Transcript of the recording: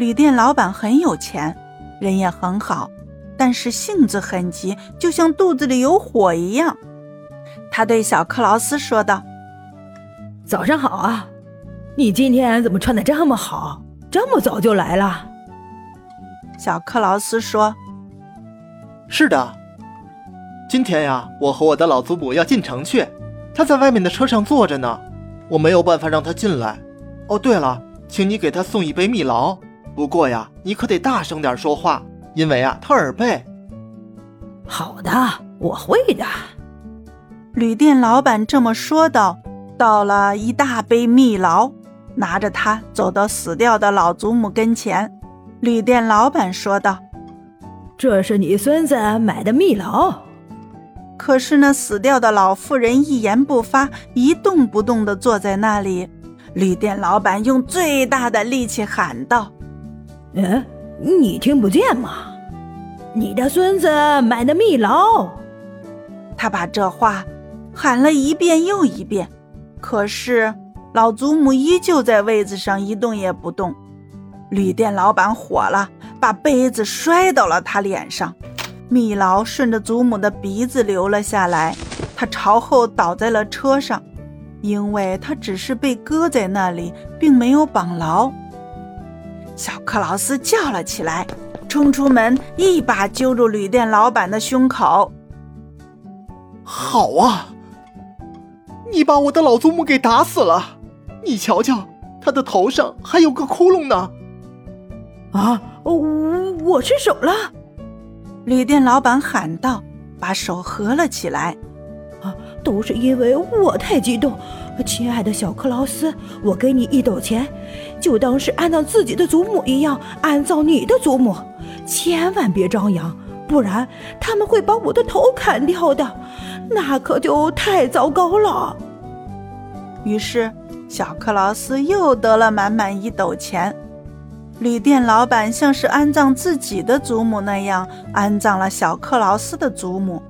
旅店老板很有钱，人也很好，但是性子很急，就像肚子里有火一样。他对小克劳斯说道：“早上好啊，你今天怎么穿的这么好？这么早就来了？”小克劳斯说：“是的，今天呀，我和我的老祖母要进城去，他在外面的车上坐着呢，我没有办法让他进来。哦，对了，请你给他送一杯蜜劳。”不过呀，你可得大声点说话，因为啊，他耳背。好的，我会的。旅店老板这么说道，倒了一大杯蜜劳，拿着它走到死掉的老祖母跟前。旅店老板说道：“这是你孙子买的蜜劳。”可是那死掉的老妇人一言不发，一动不动地坐在那里。旅店老板用最大的力气喊道。嗯，你听不见吗？你的孙子买的蜜劳。他把这话喊了一遍又一遍，可是老祖母依旧在位子上一动也不动。旅店老板火了，把杯子摔到了他脸上，蜜劳顺着祖母的鼻子流了下来，他朝后倒在了车上，因为他只是被搁在那里，并没有绑牢。小克劳斯叫了起来，冲出门，一把揪住旅店老板的胸口。好啊，你把我的老祖母给打死了！你瞧瞧，他的头上还有个窟窿呢。啊，我我失手了！旅店老板喊道，把手合了起来。都是因为我太激动。亲爱的小克劳斯，我给你一斗钱，就当是安葬自己的祖母一样安葬你的祖母，千万别张扬，不然他们会把我的头砍掉的，那可就太糟糕了。于是，小克劳斯又得了满满一斗钱。旅店老板像是安葬自己的祖母那样安葬了小克劳斯的祖母，